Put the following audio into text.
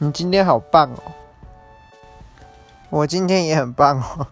你今天好棒哦。我今天也很棒哦。